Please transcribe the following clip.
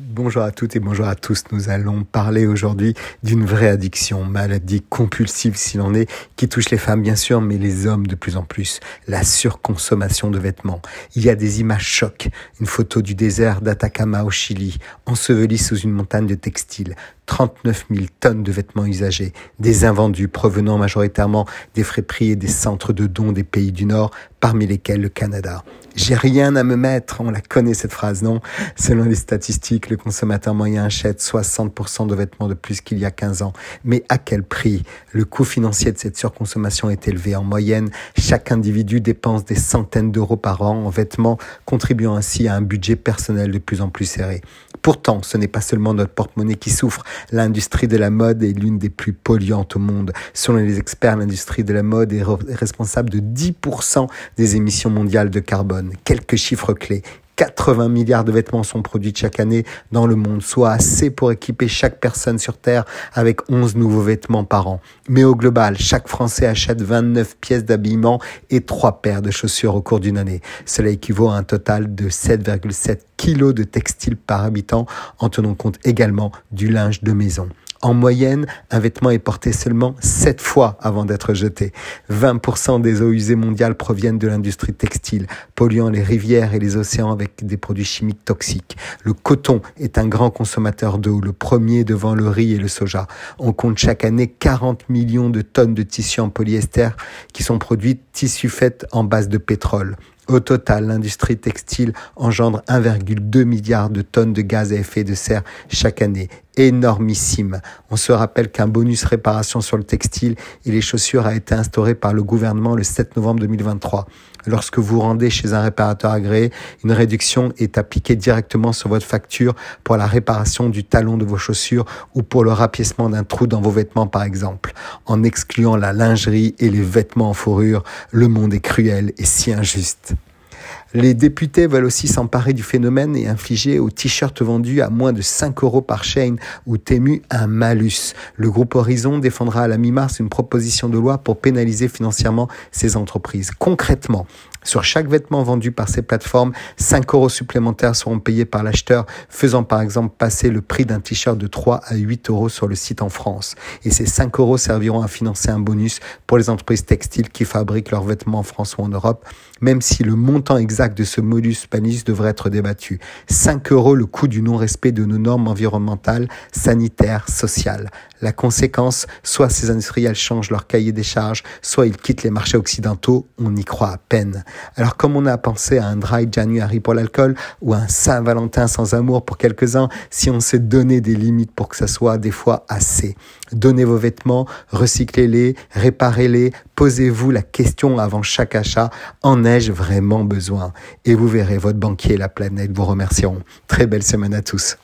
Bonjour à toutes et bonjour à tous. Nous allons parler aujourd'hui d'une vraie addiction, maladie compulsive s'il en est, qui touche les femmes bien sûr, mais les hommes de plus en plus. La surconsommation de vêtements. Il y a des images chocs. Une photo du désert d'Atacama au Chili, enseveli sous une montagne de textiles. 39 000 tonnes de vêtements usagés, des invendus provenant majoritairement des friperies et des centres de dons des pays du Nord, parmi lesquels le Canada. J'ai rien à me mettre, on la connaît cette phrase, non? Selon les statistiques, le consommateur moyen achète 60% de vêtements de plus qu'il y a 15 ans. Mais à quel prix? Le coût financier de cette surconsommation est élevé. En moyenne, chaque individu dépense des centaines d'euros par an en vêtements, contribuant ainsi à un budget personnel de plus en plus serré. Pourtant, ce n'est pas seulement notre porte-monnaie qui souffre. L'industrie de la mode est l'une des plus polluantes au monde. Selon les experts, l'industrie de la mode est responsable de 10% des émissions mondiales de carbone. Quelques chiffres clés. 80 milliards de vêtements sont produits chaque année dans le monde, soit assez pour équiper chaque personne sur Terre avec 11 nouveaux vêtements par an. Mais au global, chaque Français achète 29 pièces d'habillement et 3 paires de chaussures au cours d'une année. Cela équivaut à un total de 7,7 kilos de textiles par habitant en tenant compte également du linge de maison. En moyenne, un vêtement est porté seulement 7 fois avant d'être jeté. 20% des eaux usées mondiales proviennent de l'industrie textile, polluant les rivières et les océans avec des produits chimiques toxiques. Le coton est un grand consommateur d'eau, le premier devant le riz et le soja. On compte chaque année 40 millions de tonnes de tissus en polyester qui sont produits tissus faits en base de pétrole. Au total, l'industrie textile engendre 1,2 milliard de tonnes de gaz à effet de serre chaque année. Énormissime. On se rappelle qu'un bonus réparation sur le textile et les chaussures a été instauré par le gouvernement le 7 novembre 2023. Lorsque vous rendez chez un réparateur agréé, une réduction est appliquée directement sur votre facture pour la réparation du talon de vos chaussures ou pour le rapiècement d'un trou dans vos vêtements par exemple. En excluant la lingerie et les vêtements en fourrure, le monde est cruel et si injuste. Les députés veulent aussi s'emparer du phénomène et infliger aux t-shirts vendus à moins de 5 euros par chaîne ou Tému un malus. Le groupe Horizon défendra à la mi-mars une proposition de loi pour pénaliser financièrement ces entreprises. Concrètement, sur chaque vêtement vendu par ces plateformes, 5 euros supplémentaires seront payés par l'acheteur, faisant par exemple passer le prix d'un t-shirt de 3 à 8 euros sur le site en France. Et ces 5 euros serviront à financer un bonus pour les entreprises textiles qui fabriquent leurs vêtements en France ou en Europe, même si le montant exact de ce modus panis devrait être débattu. 5 euros le coût du non-respect de nos normes environnementales, sanitaires, sociales. La conséquence, soit ces industriels changent leur cahier des charges, soit ils quittent les marchés occidentaux, on y croit à peine. Alors comme on a pensé à un dry January pour l'alcool ou un Saint-Valentin sans amour pour quelques-uns, si on s'est donné des limites pour que ça soit des fois assez. Donnez vos vêtements, recyclez-les, réparez-les, posez-vous la question avant chaque achat, en ai-je vraiment besoin? Et vous verrez, votre banquier et la planète vous remercieront. Très belle semaine à tous.